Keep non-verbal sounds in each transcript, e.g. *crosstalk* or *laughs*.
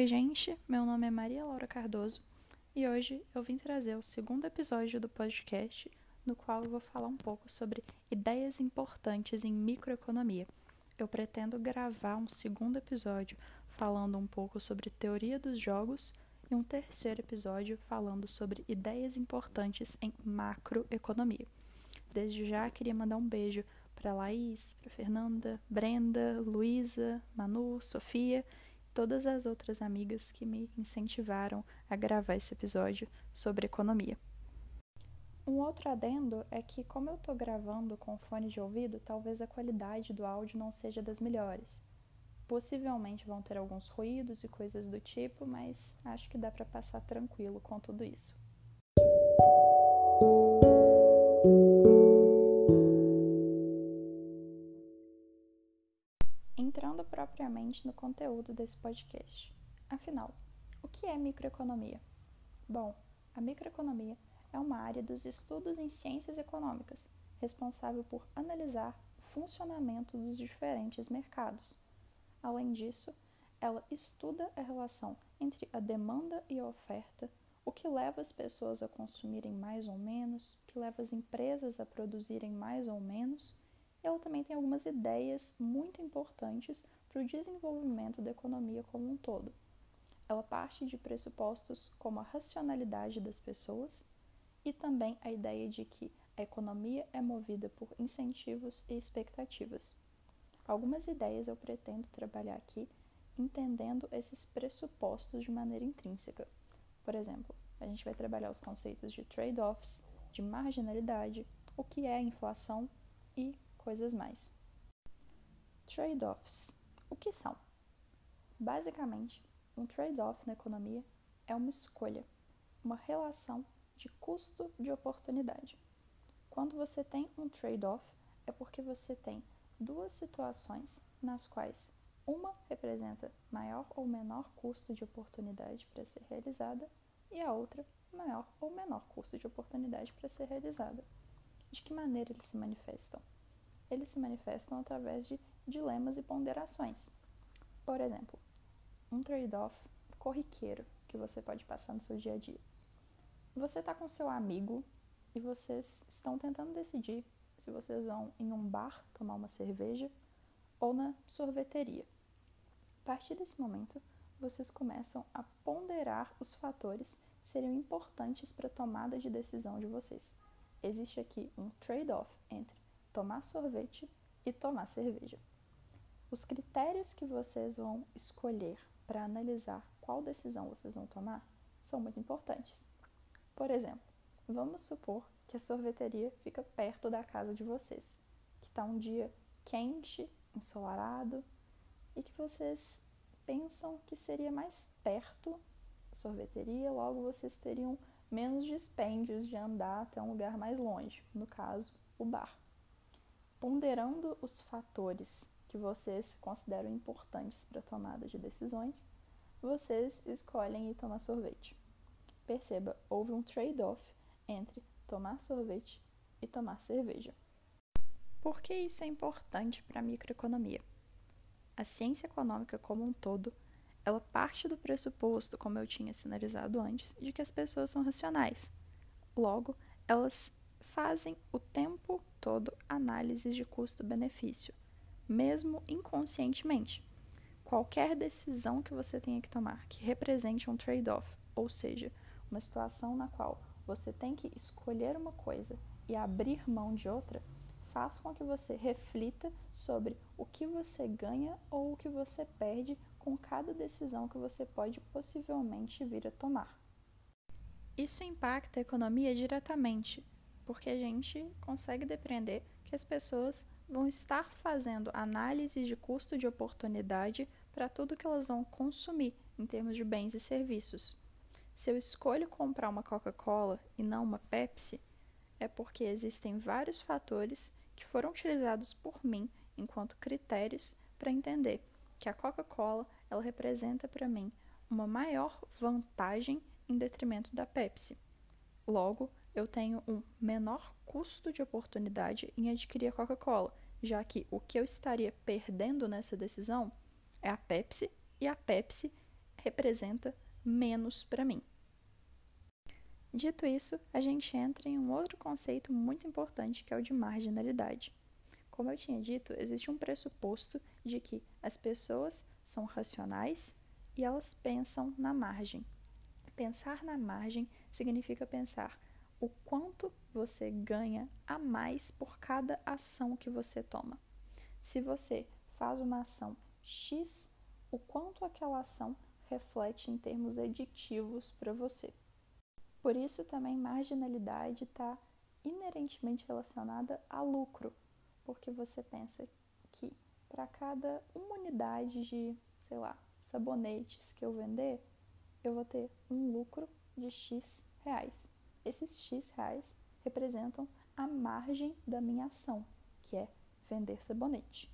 Oi, gente. Meu nome é Maria Laura Cardoso e hoje eu vim trazer o segundo episódio do podcast, no qual eu vou falar um pouco sobre ideias importantes em microeconomia. Eu pretendo gravar um segundo episódio falando um pouco sobre teoria dos jogos e um terceiro episódio falando sobre ideias importantes em macroeconomia. Desde já queria mandar um beijo para Laís, para Fernanda, Brenda, Luísa, Manu, Sofia todas as outras amigas que me incentivaram a gravar esse episódio sobre economia. Um outro adendo é que, como eu estou gravando com fone de ouvido, talvez a qualidade do áudio não seja das melhores. Possivelmente vão ter alguns ruídos e coisas do tipo, mas acho que dá para passar tranquilo com tudo isso. Propriamente no conteúdo desse podcast. Afinal, o que é microeconomia? Bom, a microeconomia é uma área dos estudos em ciências econômicas, responsável por analisar o funcionamento dos diferentes mercados. Além disso, ela estuda a relação entre a demanda e a oferta, o que leva as pessoas a consumirem mais ou menos, o que leva as empresas a produzirem mais ou menos ela também tem algumas ideias muito importantes para o desenvolvimento da economia como um todo. Ela parte de pressupostos como a racionalidade das pessoas e também a ideia de que a economia é movida por incentivos e expectativas. Algumas ideias eu pretendo trabalhar aqui entendendo esses pressupostos de maneira intrínseca. Por exemplo, a gente vai trabalhar os conceitos de trade-offs, de marginalidade, o que é inflação e coisas mais. Trade-offs. O que são? Basicamente, um trade-off na economia é uma escolha, uma relação de custo de oportunidade. Quando você tem um trade-off, é porque você tem duas situações nas quais uma representa maior ou menor custo de oportunidade para ser realizada e a outra maior ou menor custo de oportunidade para ser realizada. De que maneira eles se manifestam? eles se manifestam através de dilemas e ponderações. Por exemplo, um trade-off corriqueiro que você pode passar no seu dia a dia. Você está com seu amigo e vocês estão tentando decidir se vocês vão em um bar tomar uma cerveja ou na sorveteria. A partir desse momento, vocês começam a ponderar os fatores que seriam importantes para a tomada de decisão de vocês. Existe aqui um trade-off entre tomar sorvete e tomar cerveja. Os critérios que vocês vão escolher para analisar qual decisão vocês vão tomar são muito importantes. Por exemplo, vamos supor que a sorveteria fica perto da casa de vocês, que está um dia quente, ensolarado e que vocês pensam que seria mais perto a sorveteria, logo vocês teriam menos dispêndios de andar até um lugar mais longe, no caso, o bar ponderando os fatores que vocês consideram importantes para a tomada de decisões, vocês escolhem ir tomar sorvete. Perceba, houve um trade-off entre tomar sorvete e tomar cerveja. Por que isso é importante para a microeconomia? A ciência econômica como um todo, ela parte do pressuposto, como eu tinha sinalizado antes, de que as pessoas são racionais. Logo, elas fazem o tempo todo análises de custo-benefício, mesmo inconscientemente. Qualquer decisão que você tenha que tomar que represente um trade-off, ou seja, uma situação na qual você tem que escolher uma coisa e abrir mão de outra, faz com que você reflita sobre o que você ganha ou o que você perde com cada decisão que você pode possivelmente vir a tomar. Isso impacta a economia diretamente, porque a gente consegue depreender que as pessoas vão estar fazendo análise de custo de oportunidade para tudo que elas vão consumir em termos de bens e serviços. Se eu escolho comprar uma Coca-Cola e não uma Pepsi, é porque existem vários fatores que foram utilizados por mim enquanto critérios para entender que a Coca-Cola ela representa para mim uma maior vantagem em detrimento da Pepsi. Logo, eu tenho um menor custo de oportunidade em adquirir a Coca-Cola, já que o que eu estaria perdendo nessa decisão é a Pepsi e a Pepsi representa menos para mim. Dito isso, a gente entra em um outro conceito muito importante que é o de marginalidade. Como eu tinha dito, existe um pressuposto de que as pessoas são racionais e elas pensam na margem. Pensar na margem significa pensar o quanto você ganha a mais por cada ação que você toma. Se você faz uma ação X, o quanto aquela ação reflete em termos aditivos para você. Por isso também marginalidade está inerentemente relacionada a lucro, porque você pensa que para cada uma unidade de, sei lá, sabonetes que eu vender, eu vou ter um lucro de X reais. Esses X reais representam a margem da minha ação, que é vender sabonete.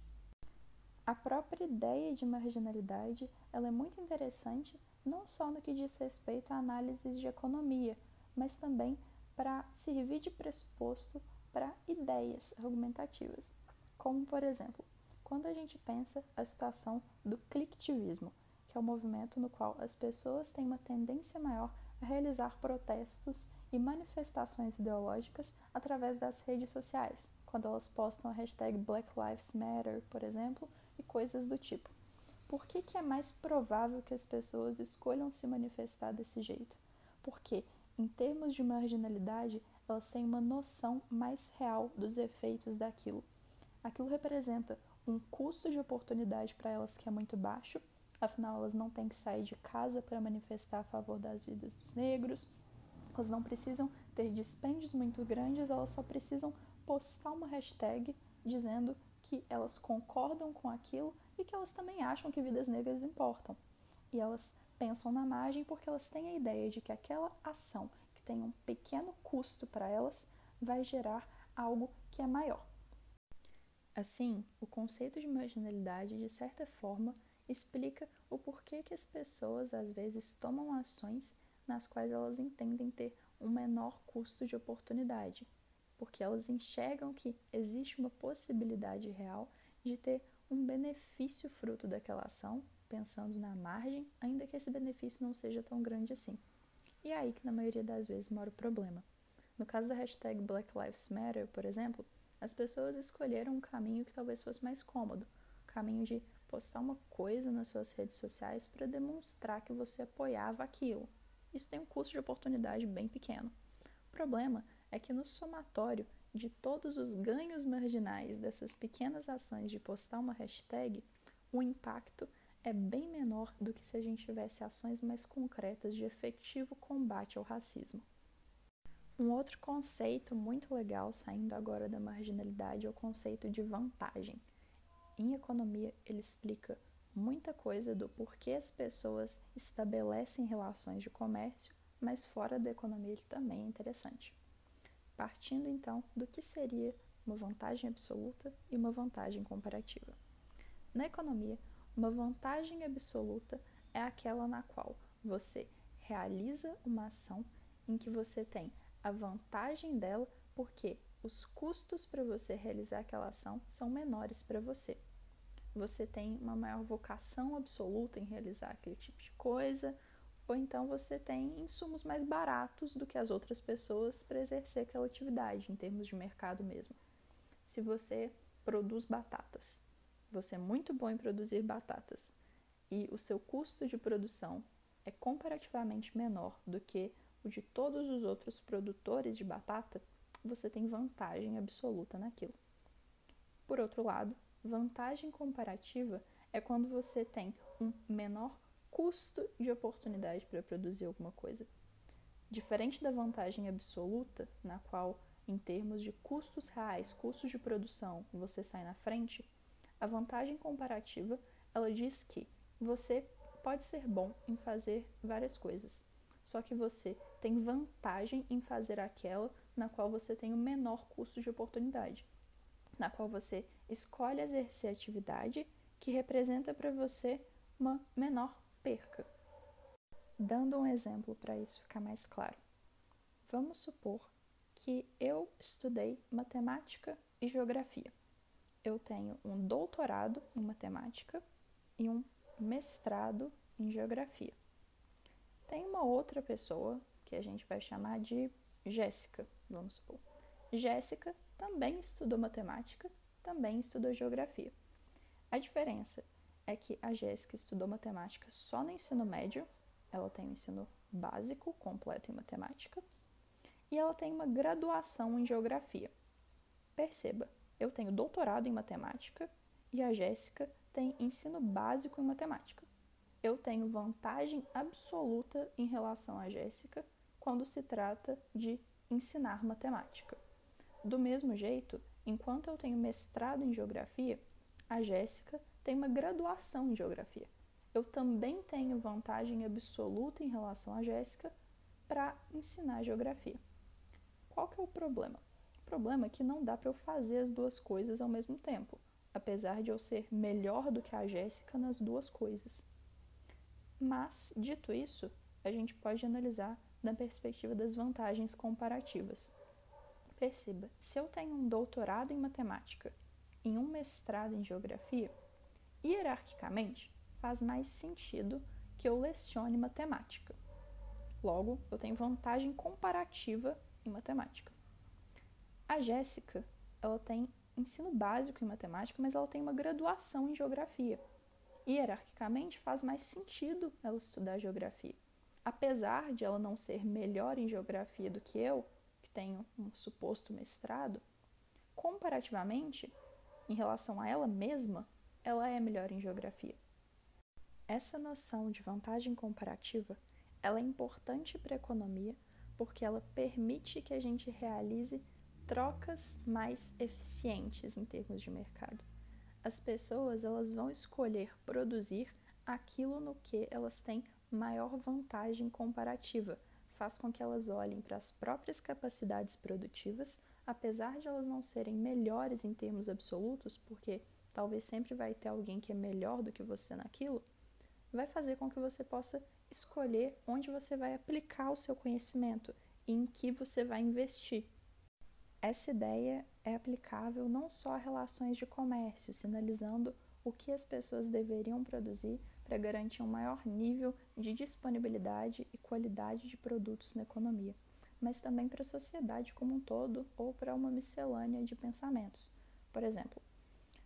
A própria ideia de marginalidade ela é muito interessante não só no que diz respeito a análises de economia, mas também para servir de pressuposto para ideias argumentativas. Como, por exemplo, quando a gente pensa a situação do clicktivismo, que é o movimento no qual as pessoas têm uma tendência maior a realizar protestos e manifestações ideológicas através das redes sociais, quando elas postam a hashtag Black Lives Matter, por exemplo, e coisas do tipo. Por que, que é mais provável que as pessoas escolham se manifestar desse jeito? Porque, em termos de marginalidade, elas têm uma noção mais real dos efeitos daquilo. Aquilo representa um custo de oportunidade para elas que é muito baixo, afinal, elas não têm que sair de casa para manifestar a favor das vidas dos negros, elas não precisam ter dispêndios muito grandes, elas só precisam postar uma hashtag dizendo que elas concordam com aquilo e que elas também acham que vidas negras importam. E elas pensam na margem porque elas têm a ideia de que aquela ação que tem um pequeno custo para elas vai gerar algo que é maior. Assim, o conceito de marginalidade, de certa forma, explica o porquê que as pessoas às vezes tomam ações nas quais elas entendem ter um menor custo de oportunidade, porque elas enxergam que existe uma possibilidade real de ter um benefício fruto daquela ação, pensando na margem, ainda que esse benefício não seja tão grande assim. E é aí que na maioria das vezes mora o problema. No caso da hashtag Black Lives Matter, por exemplo, as pessoas escolheram um caminho que talvez fosse mais cômodo, o caminho de postar uma coisa nas suas redes sociais para demonstrar que você apoiava aquilo. Isso tem um custo de oportunidade bem pequeno. O problema é que no somatório de todos os ganhos marginais dessas pequenas ações de postar uma hashtag, o impacto é bem menor do que se a gente tivesse ações mais concretas de efetivo combate ao racismo. Um outro conceito muito legal, saindo agora da marginalidade, é o conceito de vantagem. Em economia, ele explica muita coisa do porquê as pessoas estabelecem relações de comércio, mas fora da economia ele também é interessante partindo então do que seria uma vantagem absoluta e uma vantagem comparativa. Na economia, uma vantagem absoluta é aquela na qual você realiza uma ação em que você tem a vantagem dela porque os custos para você realizar aquela ação são menores para você. Você tem uma maior vocação absoluta em realizar aquele tipo de coisa, ou então você tem insumos mais baratos do que as outras pessoas para exercer aquela atividade, em termos de mercado mesmo. Se você produz batatas, você é muito bom em produzir batatas e o seu custo de produção é comparativamente menor do que o de todos os outros produtores de batata, você tem vantagem absoluta naquilo. Por outro lado, vantagem comparativa é quando você tem um menor custo de oportunidade para produzir alguma coisa. Diferente da vantagem absoluta, na qual, em termos de custos reais, custos de produção, você sai na frente, a vantagem comparativa ela diz que você pode ser bom em fazer várias coisas, só que você tem vantagem em fazer aquela na qual você tem o menor custo de oportunidade, na qual você escolhe exercer atividade que representa para você uma menor perca. Dando um exemplo para isso ficar mais claro. Vamos supor que eu estudei matemática e geografia. Eu tenho um doutorado em matemática e um mestrado em geografia. Tem uma outra pessoa que a gente vai chamar de Jéssica, vamos supor. Jéssica também estudou matemática, também estudou geografia. A diferença é que a Jéssica estudou matemática só no ensino médio, ela tem um ensino básico completo em matemática, e ela tem uma graduação em geografia. Perceba, eu tenho doutorado em matemática e a Jéssica tem ensino básico em matemática. Eu tenho vantagem absoluta em relação à Jéssica quando se trata de ensinar matemática. Do mesmo jeito, enquanto eu tenho mestrado em geografia, a Jéssica tem uma graduação em geografia. Eu também tenho vantagem absoluta em relação à Jéssica para ensinar geografia. Qual que é o problema? O problema é que não dá para eu fazer as duas coisas ao mesmo tempo, apesar de eu ser melhor do que a Jéssica nas duas coisas. Mas, dito isso, a gente pode analisar da perspectiva das vantagens comparativas. Perceba, se eu tenho um doutorado em matemática e um mestrado em geografia, hierarquicamente faz mais sentido que eu lecione matemática. Logo, eu tenho vantagem comparativa em matemática. A Jéssica, ela tem ensino básico em matemática, mas ela tem uma graduação em geografia. Hierarquicamente faz mais sentido ela estudar geografia apesar de ela não ser melhor em geografia do que eu, tenho um suposto mestrado, comparativamente, em relação a ela mesma, ela é melhor em geografia. Essa noção de vantagem comparativa, ela é importante para a economia porque ela permite que a gente realize trocas mais eficientes em termos de mercado. As pessoas elas vão escolher produzir aquilo no que elas têm maior vantagem comparativa, faz com que elas olhem para as próprias capacidades produtivas, apesar de elas não serem melhores em termos absolutos, porque talvez sempre vai ter alguém que é melhor do que você naquilo, vai fazer com que você possa escolher onde você vai aplicar o seu conhecimento e em que você vai investir. Essa ideia é aplicável não só a relações de comércio, sinalizando o que as pessoas deveriam produzir para garantir um maior nível de disponibilidade e qualidade de produtos na economia, mas também para a sociedade como um todo ou para uma miscelânea de pensamentos. Por exemplo,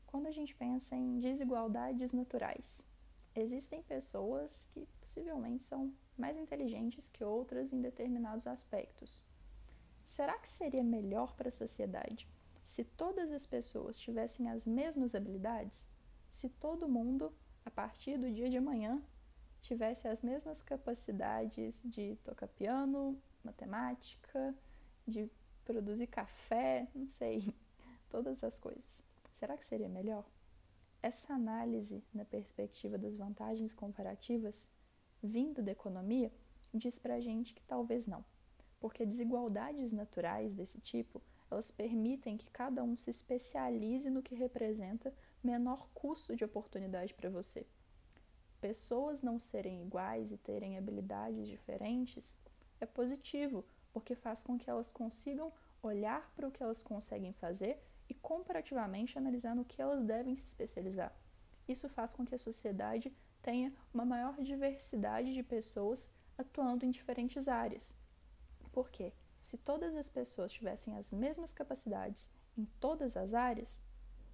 quando a gente pensa em desigualdades naturais, existem pessoas que possivelmente são mais inteligentes que outras em determinados aspectos. Será que seria melhor para a sociedade se todas as pessoas tivessem as mesmas habilidades? Se todo mundo a partir do dia de amanhã tivesse as mesmas capacidades de tocar piano, matemática, de produzir café, não sei, *laughs* todas as coisas. Será que seria melhor? Essa análise na perspectiva das vantagens comparativas vindo da economia diz pra gente que talvez não, porque desigualdades naturais desse tipo, elas permitem que cada um se especialize no que representa menor custo de oportunidade para você. Pessoas não serem iguais e terem habilidades diferentes é positivo, porque faz com que elas consigam olhar para o que elas conseguem fazer e comparativamente analisar no que elas devem se especializar. Isso faz com que a sociedade tenha uma maior diversidade de pessoas atuando em diferentes áreas. Por quê? Se todas as pessoas tivessem as mesmas capacidades em todas as áreas,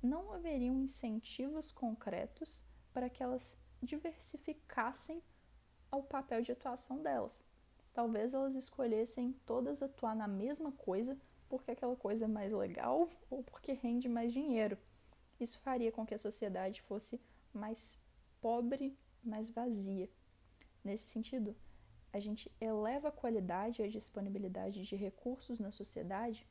não haveriam incentivos concretos para que elas diversificassem o papel de atuação delas. Talvez elas escolhessem todas atuar na mesma coisa porque aquela coisa é mais legal *laughs* ou porque rende mais dinheiro. Isso faria com que a sociedade fosse mais pobre, mais vazia. Nesse sentido, a gente eleva a qualidade e a disponibilidade de recursos na sociedade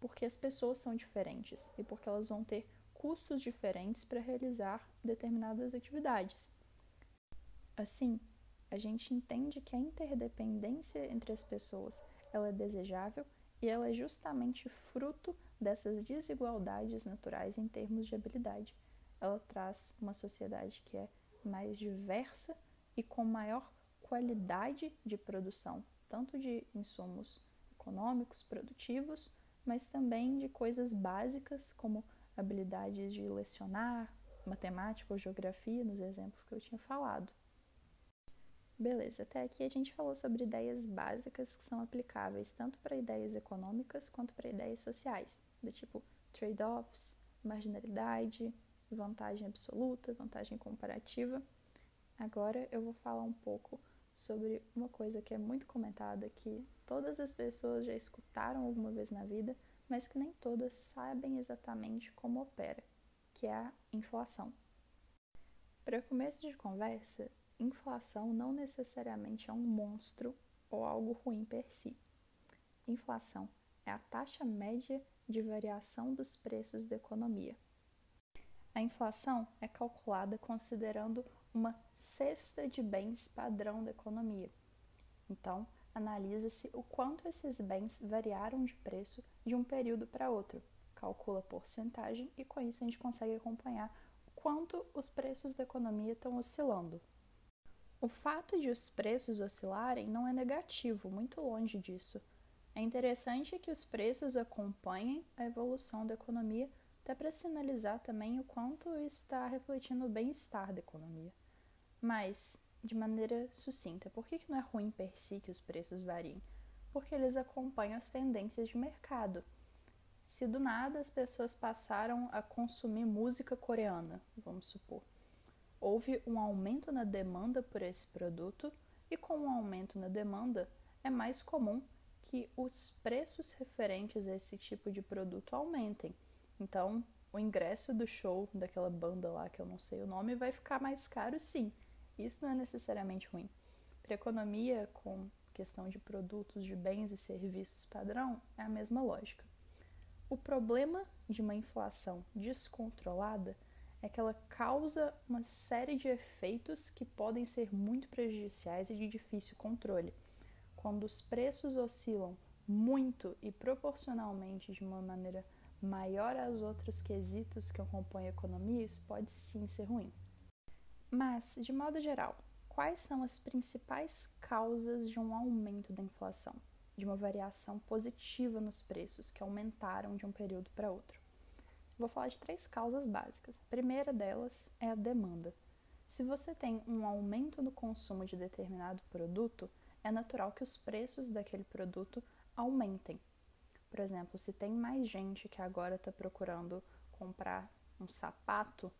porque as pessoas são diferentes e porque elas vão ter custos diferentes para realizar determinadas atividades. Assim, a gente entende que a interdependência entre as pessoas ela é desejável e ela é justamente fruto dessas desigualdades naturais em termos de habilidade. Ela traz uma sociedade que é mais diversa e com maior qualidade de produção, tanto de insumos econômicos, produtivos, mas também de coisas básicas como habilidades de lecionar, matemática ou geografia, nos exemplos que eu tinha falado. Beleza, até aqui a gente falou sobre ideias básicas que são aplicáveis tanto para ideias econômicas quanto para ideias sociais, do tipo trade-offs, marginalidade, vantagem absoluta, vantagem comparativa. Agora eu vou falar um pouco sobre uma coisa que é muito comentada, que todas as pessoas já escutaram alguma vez na vida, mas que nem todas sabem exatamente como opera, que é a inflação. Para começo de conversa, inflação não necessariamente é um monstro ou algo ruim per si. Inflação é a taxa média de variação dos preços da economia. A inflação é calculada considerando uma cesta de bens padrão da economia. Então, analisa-se o quanto esses bens variaram de preço de um período para outro, calcula porcentagem e com isso a gente consegue acompanhar quanto os preços da economia estão oscilando. O fato de os preços oscilarem não é negativo, muito longe disso. É interessante que os preços acompanhem a evolução da economia, até para sinalizar também o quanto está refletindo o bem-estar da economia. Mas, de maneira sucinta, por que, que não é ruim per si que os preços variem? Porque eles acompanham as tendências de mercado. Se do nada as pessoas passaram a consumir música coreana, vamos supor, houve um aumento na demanda por esse produto e com o um aumento na demanda é mais comum que os preços referentes a esse tipo de produto aumentem. Então, o ingresso do show daquela banda lá, que eu não sei o nome, vai ficar mais caro sim. Isso não é necessariamente ruim. Para economia, com questão de produtos, de bens e serviços padrão, é a mesma lógica. O problema de uma inflação descontrolada é que ela causa uma série de efeitos que podem ser muito prejudiciais e de difícil controle. Quando os preços oscilam muito e proporcionalmente de uma maneira maior aos outros quesitos que acompanham a economia, isso pode sim ser ruim. Mas, de modo geral, quais são as principais causas de um aumento da inflação, de uma variação positiva nos preços que aumentaram de um período para outro? Vou falar de três causas básicas. A primeira delas é a demanda. Se você tem um aumento no consumo de determinado produto, é natural que os preços daquele produto aumentem. Por exemplo, se tem mais gente que agora está procurando comprar um sapato,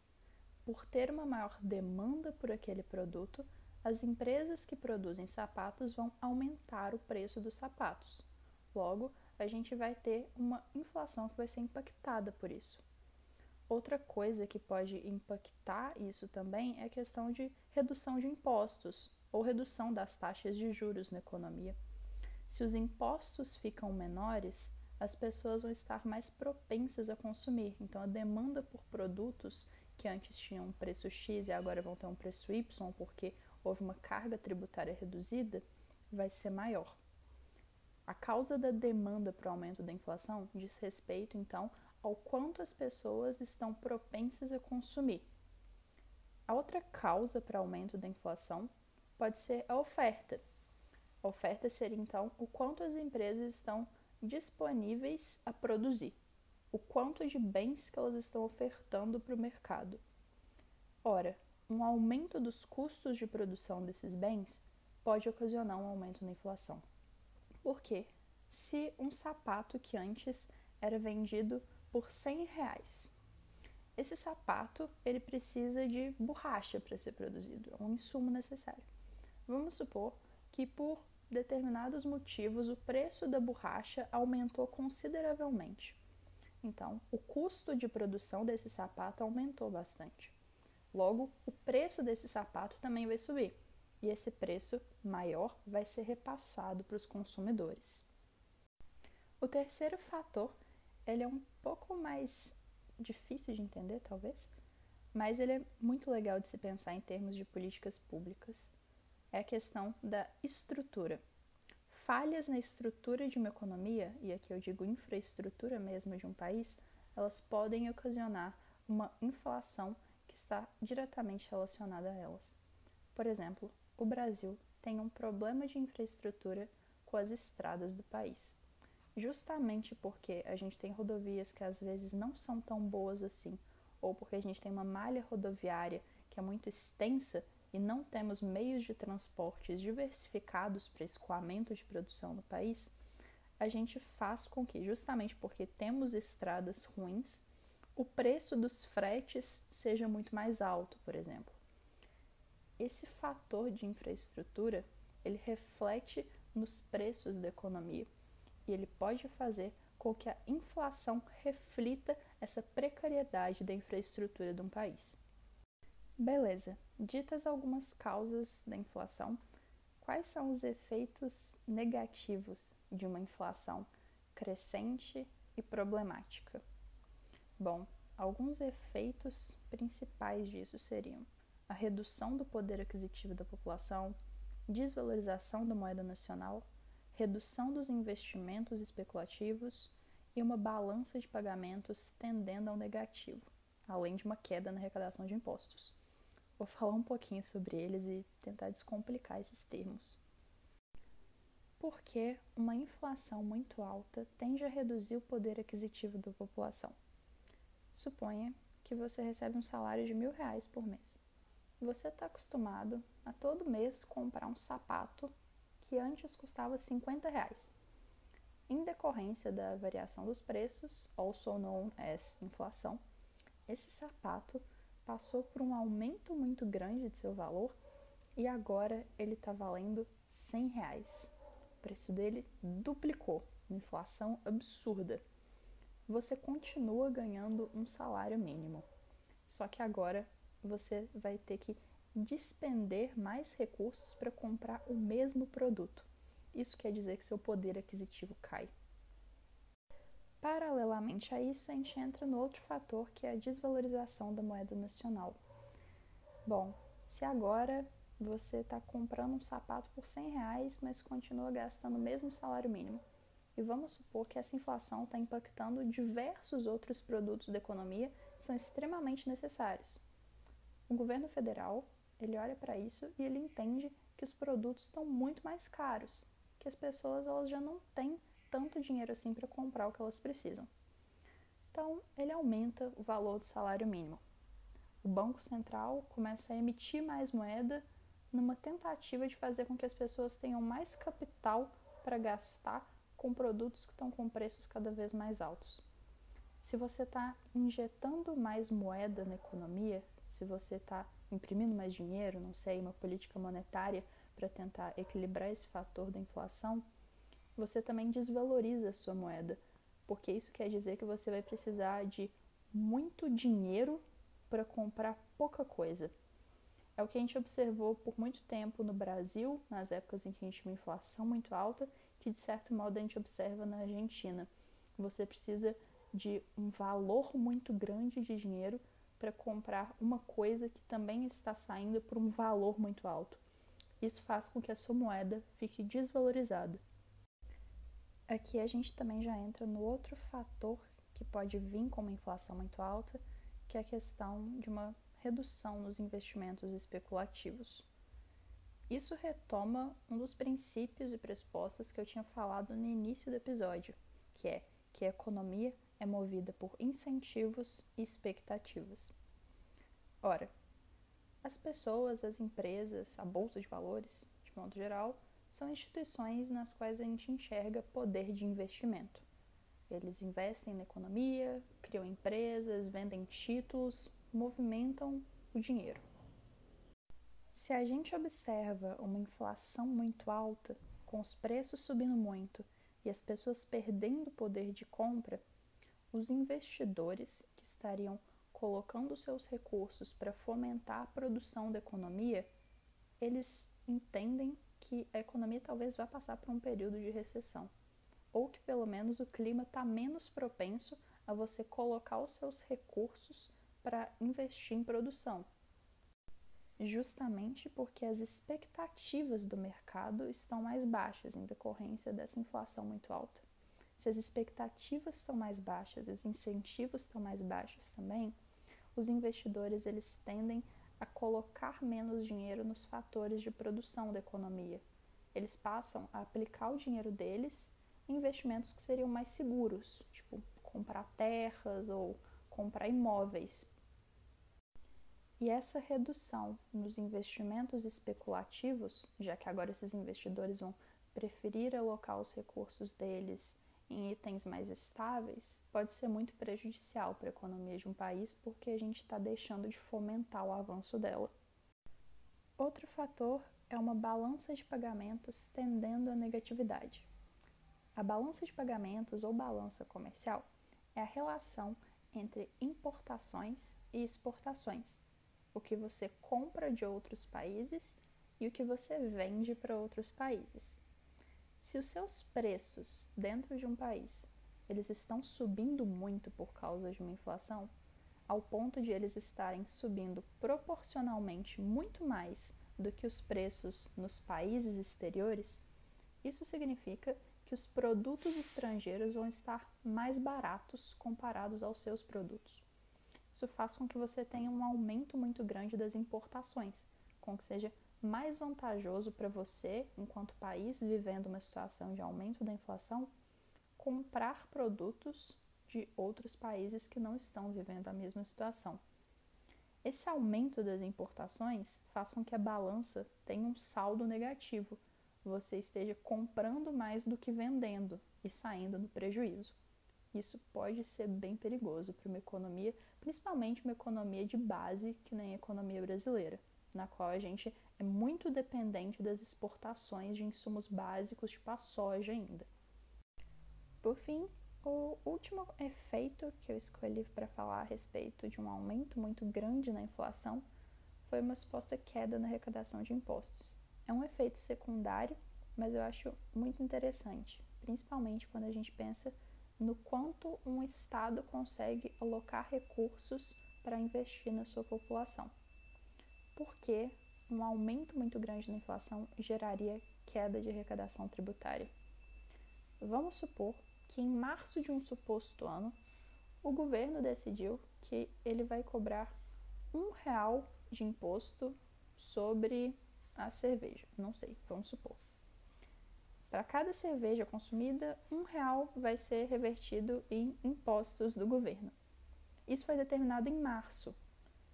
por ter uma maior demanda por aquele produto, as empresas que produzem sapatos vão aumentar o preço dos sapatos. Logo, a gente vai ter uma inflação que vai ser impactada por isso. Outra coisa que pode impactar isso também é a questão de redução de impostos ou redução das taxas de juros na economia. Se os impostos ficam menores, as pessoas vão estar mais propensas a consumir. Então, a demanda por produtos que antes tinham um preço X e agora vão ter um preço Y, porque houve uma carga tributária reduzida, vai ser maior. A causa da demanda para o aumento da inflação diz respeito, então, ao quanto as pessoas estão propensas a consumir. A outra causa para aumento da inflação pode ser a oferta. A oferta seria então o quanto as empresas estão disponíveis a produzir, o quanto de bens que elas estão ofertando para o mercado. Ora, um aumento dos custos de produção desses bens pode ocasionar um aumento na inflação. Por quê? Se um sapato que antes era vendido por 100 reais. Esse sapato ele precisa de borracha para ser produzido, é um insumo necessário. Vamos supor que por determinados motivos o preço da borracha aumentou consideravelmente. Então, o custo de produção desse sapato aumentou bastante. Logo, o preço desse sapato também vai subir, e esse preço maior vai ser repassado para os consumidores. O terceiro fator ele é um pouco mais difícil de entender, talvez, mas ele é muito legal de se pensar em termos de políticas públicas. É a questão da estrutura. Falhas na estrutura de uma economia, e aqui eu digo infraestrutura mesmo de um país, elas podem ocasionar uma inflação que está diretamente relacionada a elas. Por exemplo, o Brasil tem um problema de infraestrutura com as estradas do país justamente porque a gente tem rodovias que às vezes não são tão boas assim, ou porque a gente tem uma malha rodoviária que é muito extensa e não temos meios de transportes diversificados para escoamento de produção no país, a gente faz com que, justamente porque temos estradas ruins, o preço dos fretes seja muito mais alto, por exemplo. Esse fator de infraestrutura, ele reflete nos preços da economia e ele pode fazer com que a inflação reflita essa precariedade da infraestrutura de um país. Beleza, ditas algumas causas da inflação, quais são os efeitos negativos de uma inflação crescente e problemática? Bom, alguns efeitos principais disso seriam a redução do poder aquisitivo da população, desvalorização da moeda nacional, redução dos investimentos especulativos e uma balança de pagamentos tendendo ao negativo, além de uma queda na arrecadação de impostos. Vou falar um pouquinho sobre eles e tentar descomplicar esses termos. Porque uma inflação muito alta tende a reduzir o poder aquisitivo da população. Suponha que você recebe um salário de mil reais por mês. Você está acostumado a todo mês comprar um sapato que antes custava 50 reais. Em decorrência da variação dos preços, also known as inflação, esse sapato passou por um aumento muito grande de seu valor e agora ele está valendo 100 reais. O preço dele duplicou, inflação absurda. Você continua ganhando um salário mínimo, só que agora você vai ter que despender mais recursos para comprar o mesmo produto. Isso quer dizer que seu poder aquisitivo cai. Paralelamente a isso, a gente entra no outro fator que é a desvalorização da moeda nacional. Bom, se agora você está comprando um sapato por 100 reais, mas continua gastando o mesmo salário mínimo, e vamos supor que essa inflação está impactando diversos outros produtos da economia que são extremamente necessários. O governo federal ele olha para isso e ele entende que os produtos estão muito mais caros, que as pessoas elas já não têm tanto dinheiro assim para comprar o que elas precisam. Então, ele aumenta o valor do salário mínimo. O Banco Central começa a emitir mais moeda numa tentativa de fazer com que as pessoas tenham mais capital para gastar com produtos que estão com preços cada vez mais altos. Se você está injetando mais moeda na economia, se você está imprimindo mais dinheiro, não sei, uma política monetária para tentar equilibrar esse fator da inflação, você também desvaloriza a sua moeda, porque isso quer dizer que você vai precisar de muito dinheiro para comprar pouca coisa. É o que a gente observou por muito tempo no Brasil, nas épocas em que a gente tinha uma inflação muito alta, que de certo modo a gente observa na Argentina. Você precisa de um valor muito grande de dinheiro para comprar uma coisa que também está saindo por um valor muito alto. Isso faz com que a sua moeda fique desvalorizada. Aqui a gente também já entra no outro fator que pode vir com uma inflação muito alta, que é a questão de uma redução nos investimentos especulativos. Isso retoma um dos princípios e pressupostos que eu tinha falado no início do episódio, que é que a economia é movida por incentivos e expectativas. Ora, as pessoas, as empresas, a bolsa de valores, de modo geral, são instituições nas quais a gente enxerga poder de investimento. Eles investem na economia, criam empresas, vendem títulos, movimentam o dinheiro. Se a gente observa uma inflação muito alta, com os preços subindo muito e as pessoas perdendo poder de compra, os investidores que estariam colocando seus recursos para fomentar a produção da economia, eles entendem que a economia talvez vá passar por um período de recessão, ou que pelo menos o clima está menos propenso a você colocar os seus recursos para investir em produção. Justamente porque as expectativas do mercado estão mais baixas em decorrência dessa inflação muito alta. Se as expectativas estão mais baixas e os incentivos estão mais baixos também, os investidores eles tendem a colocar menos dinheiro nos fatores de produção da economia. Eles passam a aplicar o dinheiro deles em investimentos que seriam mais seguros, tipo comprar terras ou comprar imóveis. E essa redução nos investimentos especulativos, já que agora esses investidores vão preferir alocar os recursos deles em itens mais estáveis, pode ser muito prejudicial para a economia de um país, porque a gente está deixando de fomentar o avanço dela. Outro fator é uma balança de pagamentos tendendo à negatividade. A balança de pagamentos ou balança comercial é a relação entre importações e exportações o que você compra de outros países e o que você vende para outros países. Se os seus preços dentro de um país eles estão subindo muito por causa de uma inflação, ao ponto de eles estarem subindo proporcionalmente muito mais do que os preços nos países exteriores, isso significa que os produtos estrangeiros vão estar mais baratos comparados aos seus produtos. Isso faz com que você tenha um aumento muito grande das importações, com que seja mais vantajoso para você, enquanto país vivendo uma situação de aumento da inflação, comprar produtos de outros países que não estão vivendo a mesma situação. Esse aumento das importações faz com que a balança tenha um saldo negativo, você esteja comprando mais do que vendendo e saindo no prejuízo. Isso pode ser bem perigoso para uma economia, principalmente uma economia de base, que nem a economia brasileira, na qual a gente é muito dependente das exportações de insumos básicos, tipo a soja ainda. Por fim, o último efeito que eu escolhi para falar a respeito de um aumento muito grande na inflação foi uma suposta queda na arrecadação de impostos. É um efeito secundário, mas eu acho muito interessante, principalmente quando a gente pensa no quanto um Estado consegue alocar recursos para investir na sua população. Porque um aumento muito grande na inflação geraria queda de arrecadação tributária. Vamos supor que em março de um suposto ano, o governo decidiu que ele vai cobrar um real de imposto sobre a cerveja. Não sei, vamos supor. Para cada cerveja consumida, um real vai ser revertido em impostos do governo. Isso foi determinado em março.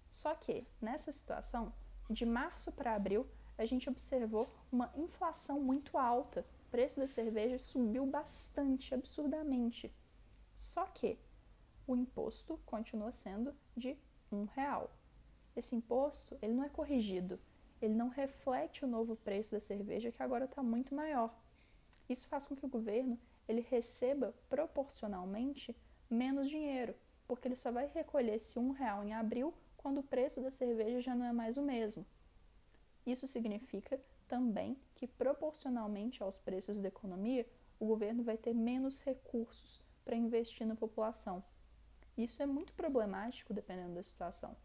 Só que, nessa situação, de março para abril, a gente observou uma inflação muito alta. O preço da cerveja subiu bastante, absurdamente. Só que o imposto continua sendo de um real. Esse imposto ele não é corrigido, ele não reflete o novo preço da cerveja que agora está muito maior. Isso faz com que o governo ele receba proporcionalmente menos dinheiro, porque ele só vai recolher esse um real em abril quando o preço da cerveja já não é mais o mesmo. Isso significa também que proporcionalmente aos preços da economia, o governo vai ter menos recursos para investir na população. Isso é muito problemático dependendo da situação.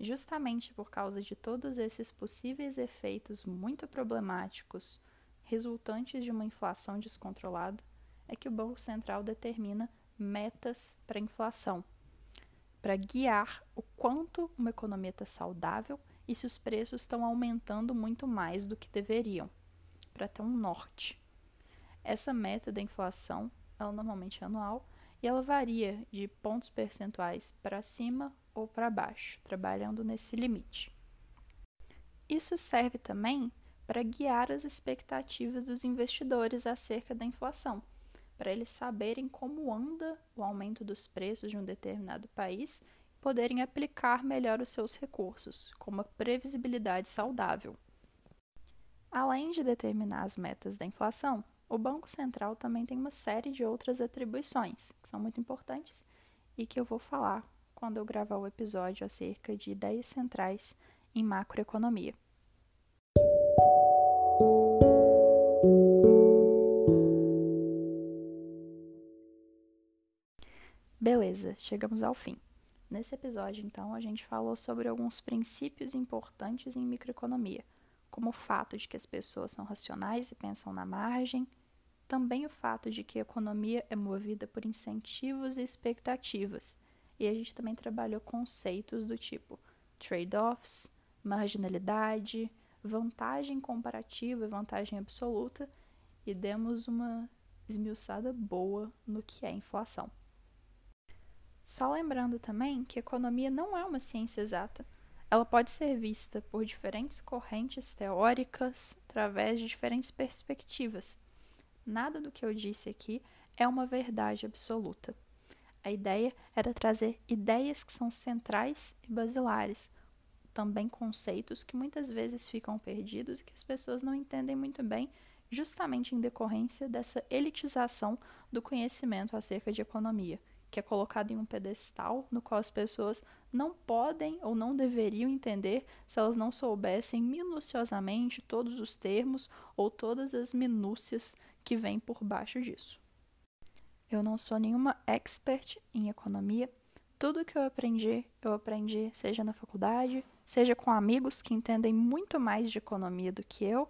Justamente por causa de todos esses possíveis efeitos muito problemáticos resultantes de uma inflação descontrolada é que o Banco Central determina metas para a inflação, para guiar o quanto uma economia está saudável e se os preços estão aumentando muito mais do que deveriam, para ter um norte. Essa meta da inflação, ela normalmente é anual e ela varia de pontos percentuais para cima ou para baixo, trabalhando nesse limite. Isso serve também para guiar as expectativas dos investidores acerca da inflação, para eles saberem como anda o aumento dos preços de um determinado país e poderem aplicar melhor os seus recursos, com uma previsibilidade saudável. Além de determinar as metas da inflação, o Banco Central também tem uma série de outras atribuições que são muito importantes e que eu vou falar quando eu gravar o episódio acerca de ideias centrais em macroeconomia. Beleza, chegamos ao fim. Nesse episódio, então, a gente falou sobre alguns princípios importantes em microeconomia, como o fato de que as pessoas são racionais e pensam na margem, também o fato de que a economia é movida por incentivos e expectativas, e a gente também trabalhou conceitos do tipo trade-offs, marginalidade, vantagem comparativa e vantagem absoluta e demos uma esmiuçada boa no que é inflação. Só lembrando também que economia não é uma ciência exata. Ela pode ser vista por diferentes correntes teóricas através de diferentes perspectivas. Nada do que eu disse aqui é uma verdade absoluta. A ideia era trazer ideias que são centrais e basilares, também conceitos que muitas vezes ficam perdidos e que as pessoas não entendem muito bem, justamente em decorrência dessa elitização do conhecimento acerca de economia, que é colocado em um pedestal no qual as pessoas não podem ou não deveriam entender se elas não soubessem minuciosamente todos os termos ou todas as minúcias que vêm por baixo disso. Eu não sou nenhuma expert em economia. Tudo que eu aprendi, eu aprendi seja na faculdade, seja com amigos que entendem muito mais de economia do que eu,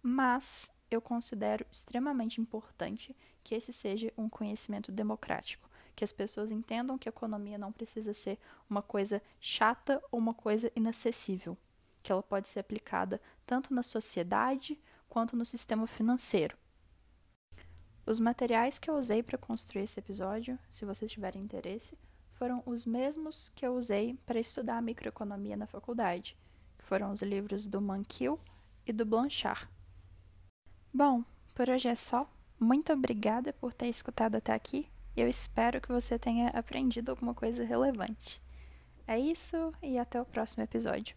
mas eu considero extremamente importante que esse seja um conhecimento democrático, que as pessoas entendam que a economia não precisa ser uma coisa chata ou uma coisa inacessível, que ela pode ser aplicada tanto na sociedade quanto no sistema financeiro. Os materiais que eu usei para construir esse episódio, se vocês tiverem interesse, foram os mesmos que eu usei para estudar microeconomia na faculdade, que foram os livros do Mankiw e do Blanchard. Bom, por hoje é só. Muito obrigada por ter escutado até aqui. Eu espero que você tenha aprendido alguma coisa relevante. É isso e até o próximo episódio.